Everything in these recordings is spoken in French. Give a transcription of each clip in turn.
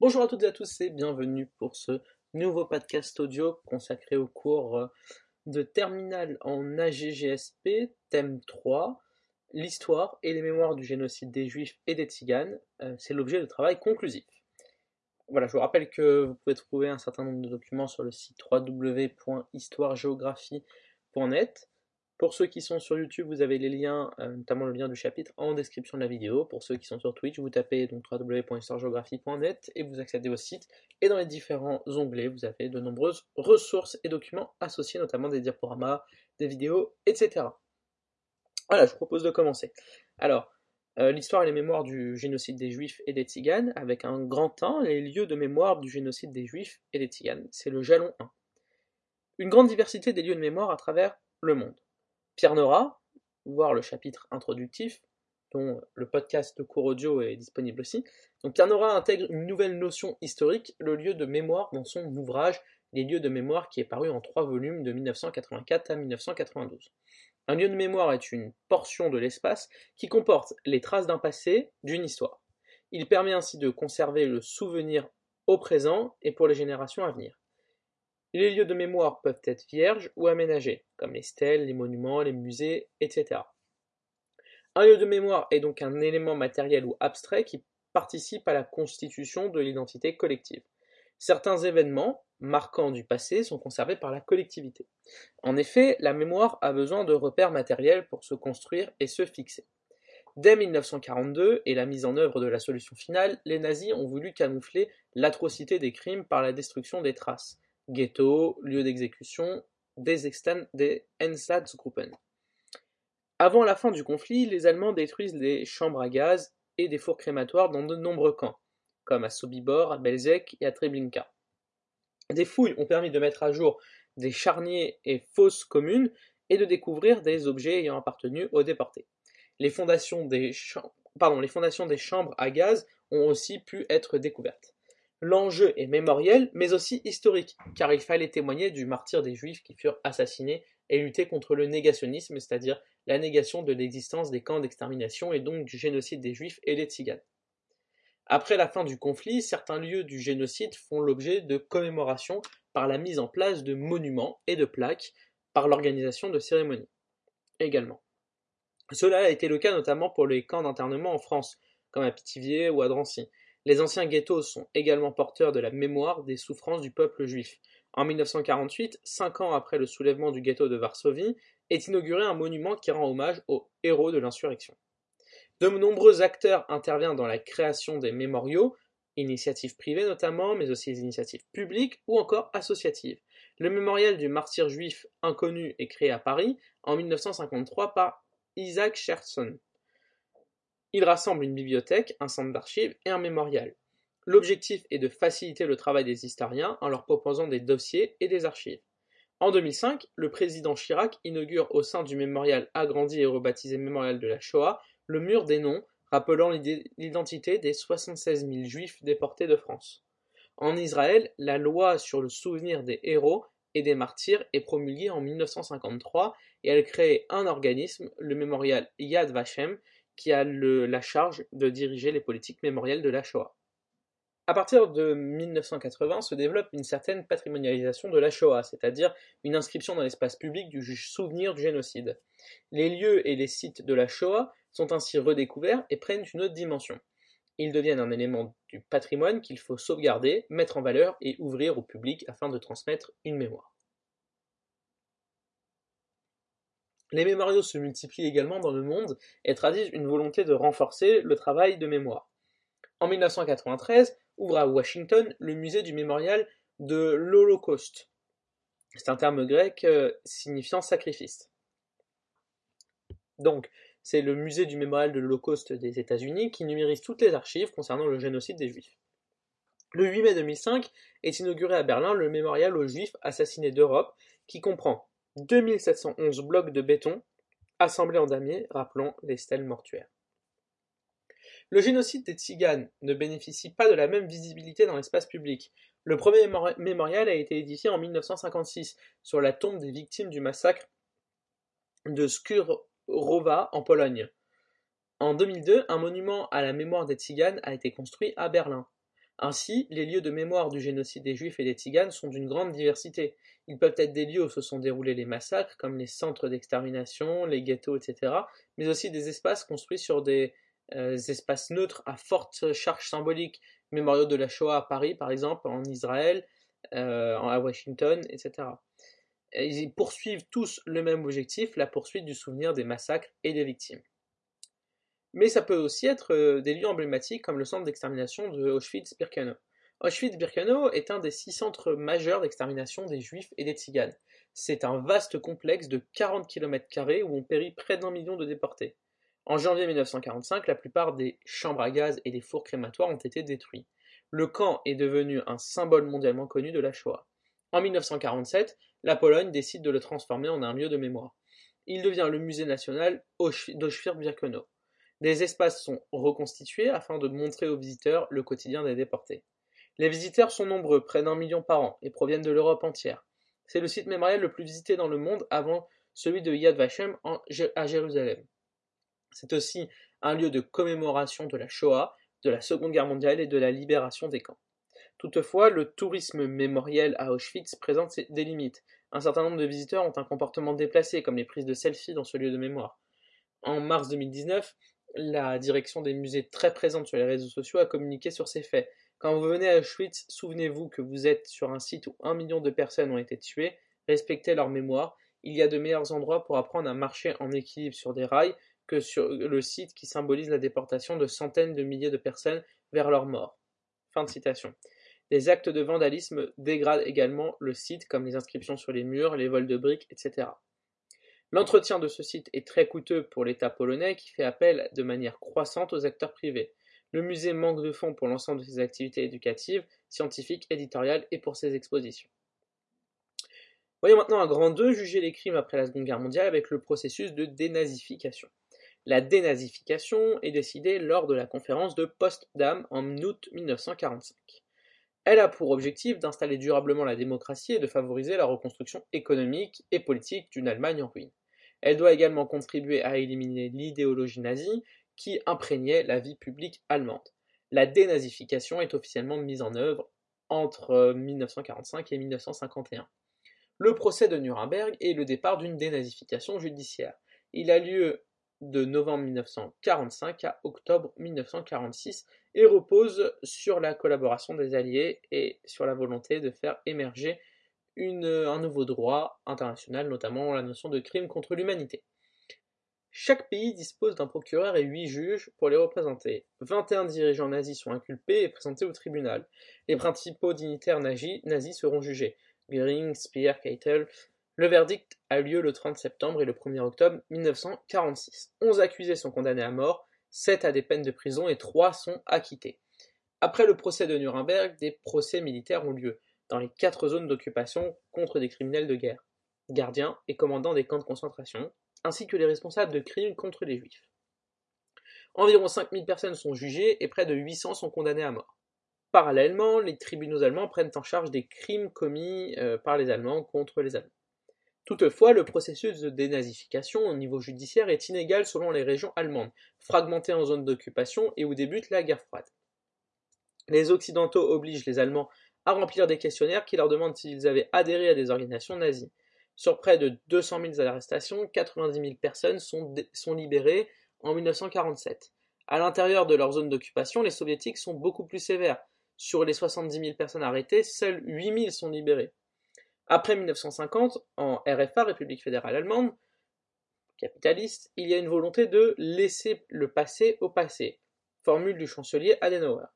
Bonjour à toutes et à tous et bienvenue pour ce nouveau podcast audio consacré au cours euh, de terminale en AGGSP, thème 3, l'histoire et les mémoires du génocide des Juifs et des Tziganes. Euh, c'est l'objet de travail conclusif. Voilà, je vous rappelle que vous pouvez trouver un certain nombre de documents sur le site www.histoiregéographie.net. Pour ceux qui sont sur YouTube, vous avez les liens, euh, notamment le lien du chapitre, en description de la vidéo. Pour ceux qui sont sur Twitch, vous tapez donc www.histoiregéographie.net et vous accédez au site. Et dans les différents onglets, vous avez de nombreuses ressources et documents associés, notamment des diaporamas, des vidéos, etc. Voilà, je vous propose de commencer. Alors, euh, l'histoire et les mémoires du génocide des Juifs et des Tziganes, avec un grand 1, les lieux de mémoire du génocide des Juifs et des Tziganes. C'est le jalon 1. Une grande diversité des lieux de mémoire à travers le monde. Pierre Nora, voir le chapitre introductif, dont le podcast de cours audio est disponible aussi. Donc Pierre Nora intègre une nouvelle notion historique, le lieu de mémoire, dans son ouvrage Les lieux de mémoire qui est paru en trois volumes de 1984 à 1992. Un lieu de mémoire est une portion de l'espace qui comporte les traces d'un passé, d'une histoire. Il permet ainsi de conserver le souvenir au présent et pour les générations à venir. Les lieux de mémoire peuvent être vierges ou aménagés, comme les stèles, les monuments, les musées, etc. Un lieu de mémoire est donc un élément matériel ou abstrait qui participe à la constitution de l'identité collective. Certains événements marquants du passé sont conservés par la collectivité. En effet, la mémoire a besoin de repères matériels pour se construire et se fixer. Dès 1942 et la mise en œuvre de la solution finale, les nazis ont voulu camoufler l'atrocité des crimes par la destruction des traces, ghetto, lieu d'exécution, des, des Einsatzgruppen. Avant la fin du conflit, les Allemands détruisent les chambres à gaz et des fours crématoires dans de nombreux camps, comme à Sobibor, à Belzec et à Treblinka. Des fouilles ont permis de mettre à jour des charniers et fosses communes et de découvrir des objets ayant appartenu aux déportés. Des, les fondations des chambres à gaz ont aussi pu être découvertes. L'enjeu est mémoriel, mais aussi historique, car il fallait témoigner du martyr des Juifs qui furent assassinés et lutter contre le négationnisme, c'est-à-dire la négation de l'existence des camps d'extermination et donc du génocide des Juifs et des Tziganes. Après la fin du conflit, certains lieux du génocide font l'objet de commémorations par la mise en place de monuments et de plaques, par l'organisation de cérémonies également. Cela a été le cas notamment pour les camps d'internement en France, comme à Pithiviers ou à Drancy. Les anciens ghettos sont également porteurs de la mémoire des souffrances du peuple juif. En 1948, cinq ans après le soulèvement du ghetto de Varsovie, est inauguré un monument qui rend hommage aux héros de l'insurrection. De nombreux acteurs interviennent dans la création des mémoriaux, initiatives privées notamment, mais aussi des initiatives publiques ou encore associatives. Le mémorial du martyr juif inconnu est créé à Paris en 1953 par Isaac. Il rassemble une bibliothèque, un centre d'archives et un mémorial. L'objectif est de faciliter le travail des historiens en leur proposant des dossiers et des archives. En 2005, le président Chirac inaugure au sein du mémorial agrandi et rebaptisé Mémorial de la Shoah le mur des noms, rappelant l'identité des 76 000 juifs déportés de France. En Israël, la loi sur le souvenir des héros et des martyrs est promulguée en 1953 et elle crée un organisme, le mémorial Yad Vashem, qui a la charge de diriger les politiques mémorielles de la Shoah. À partir de 1980 se développe une certaine patrimonialisation de la Shoah, c'est-à-dire une inscription dans l'espace public du souvenir du génocide. Les lieux et les sites de la Shoah sont ainsi redécouverts et prennent une autre dimension. Ils deviennent un élément du patrimoine qu'il faut sauvegarder, mettre en valeur et ouvrir au public afin de transmettre une mémoire. Les mémoriaux se multiplient également dans le monde et traduisent une volonté de renforcer le travail de mémoire. En 1993, ouvre à Washington le musée du mémorial de l'Holocauste. C'est un terme grec euh, signifiant sacrifice. Donc, c'est le musée du mémorial de l'Holocauste des États-Unis qui numérise toutes les archives concernant le génocide des Juifs. Le 8 mai 2005 est inauguré à Berlin le mémorial aux Juifs assassinés d'Europe qui comprend 2711 blocs de béton assemblés en damier rappelant les stèles mortuaires. Le génocide des Tziganes ne bénéficie pas de la même visibilité dans l'espace public. Le premier mémorial a été édifié en 1956 sur la tombe des victimes du massacre de Skurrowa en Pologne. En 2002, un monument à la mémoire des Tziganes a été construit à Berlin. Ainsi, les lieux de mémoire du génocide des Juifs et des Tziganes sont d'une grande diversité. Ils peuvent être des lieux où se sont déroulés les massacres, comme les centres d'extermination, les ghettos, etc., mais aussi des espaces construits sur des euh, espaces neutres à forte charge symbolique, mémoriaux de la Shoah à Paris, par exemple, en Israël, euh, à Washington, etc. ils poursuivent tous le même objectif, la poursuite du souvenir des massacres et des victimes. Mais ça peut aussi être euh, des lieux emblématiques comme le centre d'extermination de Auschwitz-Birkenau. Auschwitz-Birkenau est un des six centres majeurs d'extermination des juifs et des tziganes. C'est un vaste complexe de 40 km où ont péri près d'un million de déportés. En janvier 1945, la plupart des chambres à gaz et des fours crématoires ont été détruits. Le camp est devenu un symbole mondialement connu de la Shoah. En 1947, la Pologne décide de le transformer en un lieu de mémoire. Il devient le musée national d'Auschwitz-Birkenau. Des espaces sont reconstitués afin de montrer aux visiteurs le quotidien des déportés. Les visiteurs sont nombreux, près d'un million par an, et proviennent de l'Europe entière. C'est le site mémorial le plus visité dans le monde avant celui de Yad Vashem à Jérusalem. C'est aussi un lieu de commémoration de la Shoah, de la Seconde Guerre mondiale et de la libération des camps. Toutefois, le tourisme mémoriel à Auschwitz présente des limites. Un certain nombre de visiteurs ont un comportement déplacé, comme les prises de selfies dans ce lieu de mémoire. En mars 2019, la direction des musées très présente sur les réseaux sociaux a communiqué sur ces faits. Quand vous venez à Auschwitz, souvenez-vous que vous êtes sur un site où un million de personnes ont été tuées, respectez leur mémoire, il y a de meilleurs endroits pour apprendre à marcher en équilibre sur des rails que sur le site qui symbolise la déportation de centaines de milliers de personnes vers leur mort. Fin de citation. Les actes de vandalisme dégradent également le site comme les inscriptions sur les murs, les vols de briques, etc. L'entretien de ce site est très coûteux pour l'État polonais qui fait appel de manière croissante aux acteurs privés. Le musée manque de fonds pour l'ensemble de ses activités éducatives, scientifiques, éditoriales et pour ses expositions. Voyons maintenant un grand 2 juger les crimes après la Seconde Guerre mondiale avec le processus de dénazification. La dénazification est décidée lors de la conférence de Potsdam en août 1945. Elle a pour objectif d'installer durablement la démocratie et de favoriser la reconstruction économique et politique d'une Allemagne en ruine. Elle doit également contribuer à éliminer l'idéologie nazie qui imprégnait la vie publique allemande. La dénazification est officiellement mise en œuvre entre 1945 et 1951. Le procès de Nuremberg est le départ d'une dénazification judiciaire. Il a lieu de novembre 1945 à octobre 1946 et repose sur la collaboration des Alliés et sur la volonté de faire émerger un nouveau droit international, notamment la notion de crime contre l'humanité. Chaque pays dispose d'un procureur et huit juges pour les représenter. 21 dirigeants nazis sont inculpés et présentés au tribunal. Les principaux dignitaires nazis, seront jugés. Göring, Speer, Keitel. Le verdict a lieu le 30 septembre et le 1er octobre 1946. 11 accusés sont condamnés à mort, 7 à des peines de prison et 3 sont acquittés. Après le procès de Nuremberg, des procès militaires ont lieu dans les quatre zones d'occupation contre des criminels de guerre, gardiens et commandants des camps de concentration, ainsi que les responsables de crimes contre les juifs. Environ 5000 personnes sont jugées et près de 800 sont condamnées à mort. Parallèlement, les tribunaux allemands prennent en charge des crimes commis euh, par les Allemands contre les Allemands. Toutefois, le processus de dénazification au niveau judiciaire est inégal selon les régions allemandes, fragmentées en zones d'occupation et où débute la guerre froide. Les Occidentaux obligent les Allemands à remplir des questionnaires qui leur demandent s'ils avaient adhéré à des organisations nazies. Sur près de 200 000 arrestations, 90 000 personnes sont, libérées en 1947. À l'intérieur de leur zone d'occupation, les soviétiques sont beaucoup plus sévères. Sur les 70 000 personnes arrêtées, seules 8 000 sont libérées. Après 1950, en RFA, République fédérale allemande, capitaliste, il y a une volonté de laisser le passé au passé, formule du chancelier Adenauer.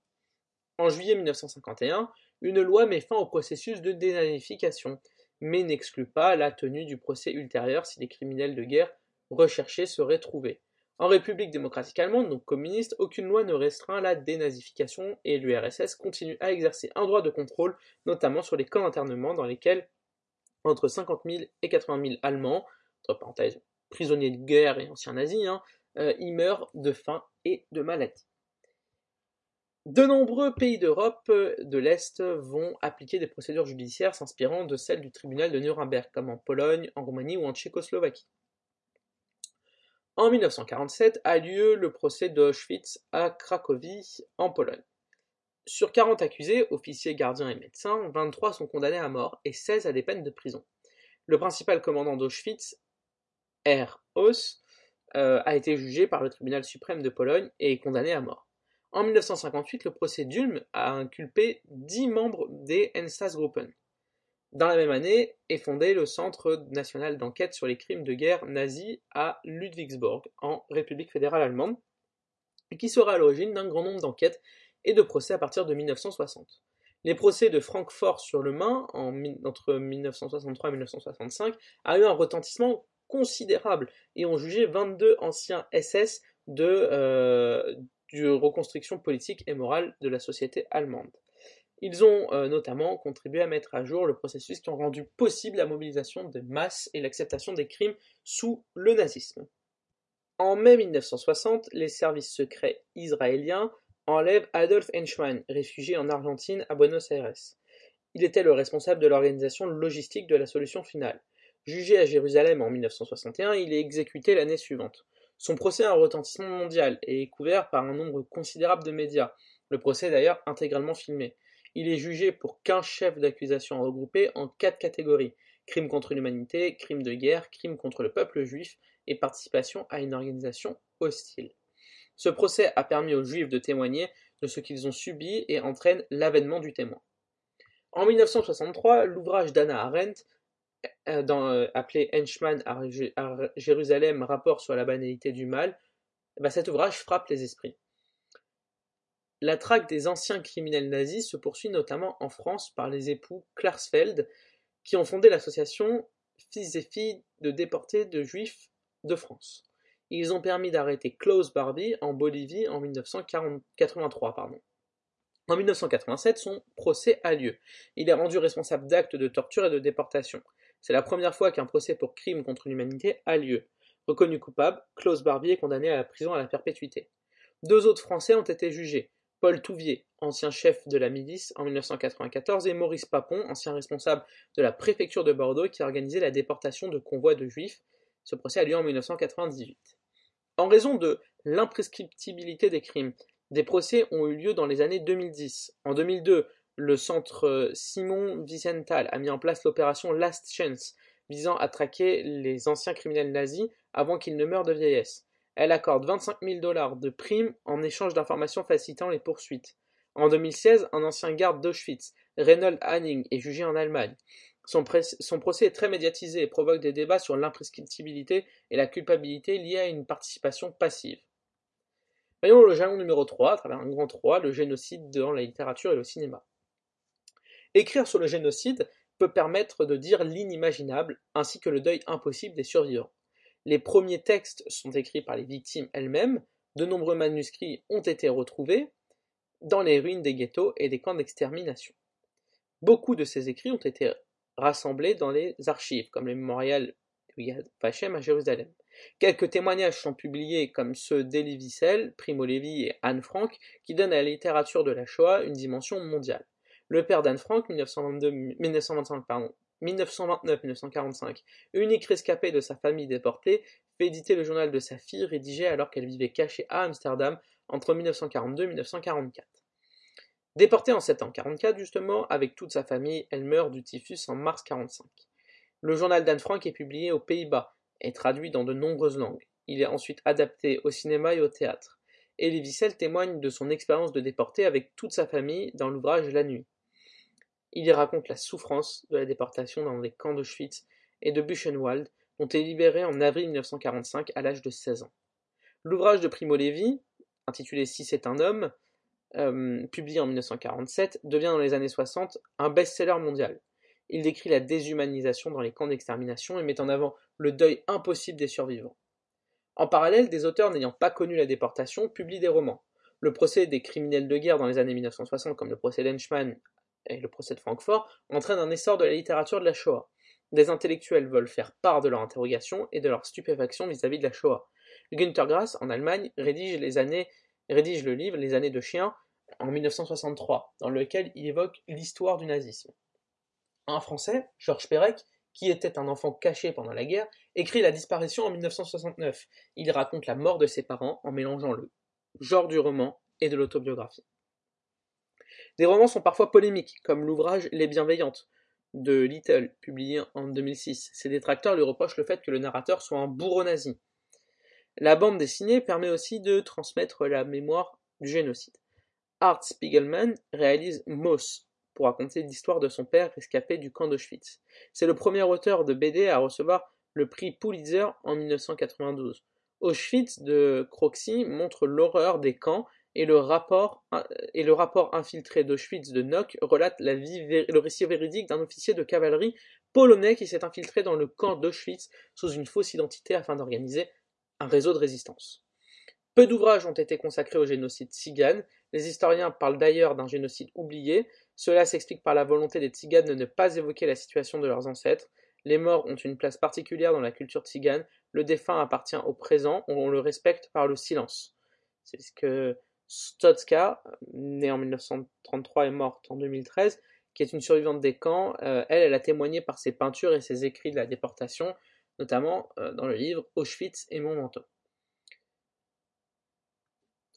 En juillet 1951, une loi met fin au processus de dénazification, mais n'exclut pas la tenue du procès ultérieur si les criminels de guerre recherchés seraient trouvés. En République démocratique allemande, donc communiste, aucune loi ne restreint la dénazification et l'URSS continue à exercer un droit de contrôle, notamment sur les camps d'internement dans lesquels entre 50 000 et 80 000 Allemands, prisonniers de guerre et anciens nazis, hein, euh, y meurent de faim et de maladie. De nombreux pays d'Europe euh, de l'Est vont appliquer des procédures judiciaires s'inspirant de celles du tribunal de Nuremberg, comme en Pologne, en Roumanie ou en Tchécoslovaquie. En 1947 a lieu le procès d'Auschwitz à Cracovie, en Pologne. Sur 40 accusés, officiers, gardiens et médecins, 23 sont condamnés à mort et 16 à des peines de prison. Le principal commandant d'Auschwitz, R. Haus, euh, a été jugé par le tribunal suprême de Pologne et est condamné à mort. En 1958, le procès d'Ulm a inculpé 10 membres des Enstaatsgruppen. Dans la même année est fondé le Centre national d'enquête sur les crimes de guerre nazis à Ludwigsburg, en République fédérale allemande, qui sera à l'origine d'un grand nombre d'enquêtes et de procès à partir de 1960. Les procès de Francfort sur le Main, entre 1963 et 1965, a eu un retentissement considérable et ont jugé 22 anciens SS de, euh, reconstruction politique et morale de la société allemande. Ils ont euh, notamment contribué à mettre à jour le processus qui ont rendu possible la mobilisation de masse et l'acceptation des crimes sous le nazisme. En mai 1960, les services secrets israéliens enlèvent Adolf Eichmann, réfugié en Argentine à Buenos Aires. Il était le responsable de l'organisation logistique de la solution finale. Jugé à Jérusalem en 1961, il est exécuté l'année suivante. Son procès a un retentissement mondial et est couvert par un nombre considérable de médias. Le procès est d'ailleurs intégralement filmé. Il est jugé pour 15 chefs d'accusation regroupés en quatre catégories crimes contre l'humanité, crimes de guerre, crimes contre le peuple juif et participation à une organisation hostile. Ce procès a permis aux juifs de témoigner de ce qu'ils ont subi et entraîne l'avènement du témoin. En 1963, l'ouvrage d'Anna Arendt, euh, euh, appelé Henchman à, Jérusalem, rapport sur la banalité du mal, bah, cet ouvrage frappe les esprits. La traque des anciens criminels nazis se poursuit notamment en France par les époux Klarsfeld, qui ont fondé l'association Fils et filles de déportés de juifs de France. Ils ont permis d'arrêter Klaus Barbie en Bolivie en 1983. Pardon. En 1987, son procès a lieu. Il est rendu responsable d'actes de torture et de déportation. C'est la première fois qu'un procès pour crime contre l'humanité a lieu. Reconnu coupable, Klaus Barbie est condamné à la prison à la perpétuité. Deux autres Français ont été jugés. Paul Touvier, ancien chef de la milice en 1994, et Maurice Papon, ancien responsable de la préfecture de Bordeaux qui a organisé la déportation de convois de juifs. Ce procès a lieu en 1998. En raison de l'imprescriptibilité des crimes, des procès ont eu lieu dans les années 2010. En 2002, le centre Simon Wiesenthal a mis en place l'opération Last Chance, visant à traquer les anciens criminels nazis avant qu'ils ne meurent de vieillesse. Elle accorde 25 000 dollars de primes en échange d'informations facilitant les poursuites. En 2016, un ancien garde d'Auschwitz, Reynold Hanning, est jugé en Allemagne. Son, procès est très médiatisé et provoque des débats sur l'imprescriptibilité et la culpabilité liée à une participation passive. Voyons le jalon numéro 3, à travers un grand 3, le génocide dans la littérature et le cinéma. Écrire sur le génocide peut permettre de dire l'inimaginable, ainsi que le deuil impossible des survivants. Les premiers textes sont écrits par les victimes elles-mêmes, de nombreux manuscrits ont été retrouvés dans les ruines des ghettos et des camps d'extermination. Beaucoup de ces écrits ont été rassemblés dans les archives, comme le mémorial Yad Vashem à Jérusalem. Quelques témoignages sont publiés comme ceux d'Elie Wiesel, Primo Levi et Anne Frank, qui donnent à la littérature de la Shoah une dimension mondiale. Le père d'Anne Frank, 1925, pardon, 1929-1945, unique rescapé de sa famille déportée, fait éditer le journal de sa fille rédigé alors qu'elle vivait cachée à Amsterdam entre 1942 et 1944. Déportée en septembre 1944, justement, avec toute sa famille, elle meurt du typhus en mars 1945. Le journal d'Anne Frank est publié aux Pays-Bas et traduit dans de nombreuses langues. Il est ensuite adapté au cinéma et au théâtre. Elie Wiesel témoigne de son expérience de déporté avec toute sa famille dans l'ouvrage La Nuit. Il y raconte la souffrance de la déportation dans les camps d'Auschwitz et de Buchenwald, dont il est libéré en avril 1945 à l'âge de 16 ans. L'ouvrage de Primo Levi, intitulé Si c'est un homme, euh, publié en 1947, devient dans les années 60 un best-seller mondial. Il décrit la déshumanisation dans les camps d'extermination et met en avant le deuil impossible des survivants. En parallèle, des auteurs n'ayant pas connu la déportation publient des romans. Le procès des criminels de guerre dans les années 1960, comme le procès et le procès de Francfort, entraîne un essor de la littérature de la Shoah. Des intellectuels veulent faire part de leur interrogation et de leur stupéfaction vis-à-vis de la Shoah. Günter Grass, en Allemagne, rédige, les années, rédige le livre Les années de chien en 1963, dans lequel il évoque l'histoire du nazisme. Un Français, Georges Perec, qui était un enfant caché pendant la guerre, écrit La disparition en 1969. Il raconte la mort de ses parents en mélangeant le genre du roman et de l'autobiographie. Des romans sont parfois polémiques, comme l'ouvrage Les Bienveillantes de Little, publié en 2006. Ses détracteurs lui reprochent le fait que le narrateur soit un bourreau nazi. La bande dessinée permet aussi de transmettre la mémoire du génocide. Art Spiegelman réalise Moss pour raconter l'histoire de son père rescapé du camp d'Auschwitz. C'est le premier auteur de BD à recevoir le prix Pulitzer en 1992. Auschwitz de Croxy montre l'horreur des camps et le rapport, et le rapport infiltré d'Auschwitz de Nock relate la vie, le récit véridique d'un officier de cavalerie polonais qui s'est infiltré dans le camp d'Auschwitz sous une fausse identité afin d'organiser un réseau de résistance. Peu d'ouvrages ont été consacrés au génocide tzigane, les historiens parlent d'ailleurs d'un génocide oublié, cela s'explique par la volonté des tziganes de ne pas évoquer la situation de leurs ancêtres, les morts ont une place particulière dans la culture tzigane, le défunt appartient au présent, on le respecte par le silence. C'est ce que Stotska, née en 1933 et morte en 2013, qui est une survivante des camps, euh, elle, elle a témoigné par ses peintures et ses écrits de la déportation, notamment euh, dans le livre Auschwitz et mon manteau.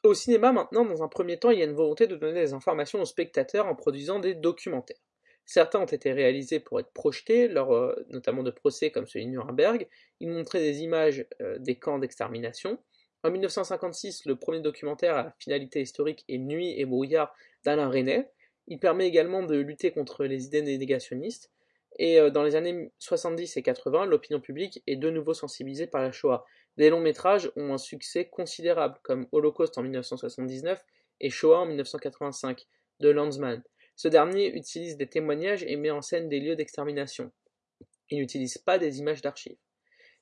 Au cinéma, maintenant, dans un premier temps, il y a une volonté de donner des informations aux spectateurs en produisant des documentaires. Certains ont été réalisés pour être projetés, lors, euh, notamment de procès comme celui de Nuremberg. Ils montraient des images des camps d'extermination. En 1956, le premier documentaire à finalité historique est Nuit et brouillard d'Alain Resnais. Il permet également de lutter contre les idées négationnistes. Et euh, dans les années 70 et 80, l'opinion publique est de nouveau sensibilisée par la Shoah. Des longs métrages ont un succès considérable, comme Holocaust en 1979 et Shoah en 1985, de Landsman. Ce dernier utilise des témoignages et met en scène des lieux d'extermination. Il n'utilise pas des images d'archives.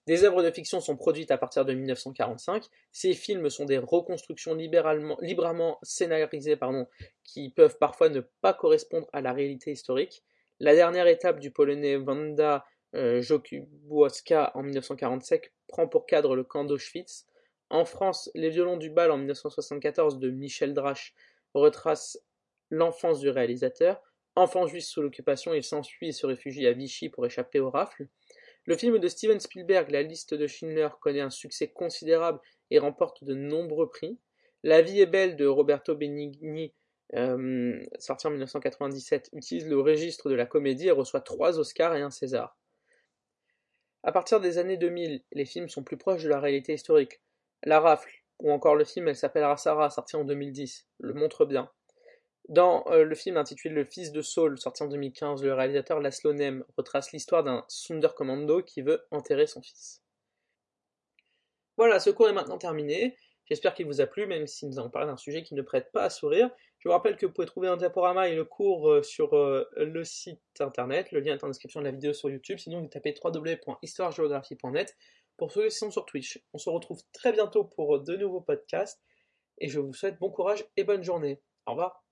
Des œuvres de fiction sont produites à partir de 1945. Ces films sont des reconstructions librement scénarisées pardon, qui peuvent parfois ne pas correspondre à la réalité historique. La dernière étape du polonais Wanda euh, en 1947 prend pour cadre le camp d'Auschwitz. En France, Les violons du bal en 1974 de Michel Drache retrace l'enfance du réalisateur. Enfant juif sous l'occupation, il s'enfuit et se réfugie à Vichy pour échapper aux rafles. Le film de Steven Spielberg, La liste de Schindler, connaît un succès considérable et remporte de nombreux prix. La vie est belle de Roberto Benigni, euh, sorti en 1997, utilise le registre de la comédie et reçoit trois Oscars et un César. À partir des années 2000, les films sont plus proches de la réalité historique. La rafle, ou encore le film Elle s'appellera Sarah, sorti en 2010, le montre bien. Dans euh, le film intitulé Le fils de Saul, sorti en 2015, le réalisateur Laszlo Nem retrace l'histoire d'un Commando qui veut enterrer son fils. Voilà, ce cours est maintenant terminé. J'espère qu'il vous a plu, même si nous avons parlé d'un sujet qui ne prête pas à sourire. Je vous rappelle que vous pouvez trouver un diaporama et le cours euh, sur euh, le site internet. Le lien est en description de la vidéo sur YouTube. Sinon, vous tapez www.histoiregéographie.net pour ceux qui sont sur Twitch. On se retrouve très bientôt pour de nouveaux podcasts et je vous souhaite bon courage et bonne journée. Au revoir.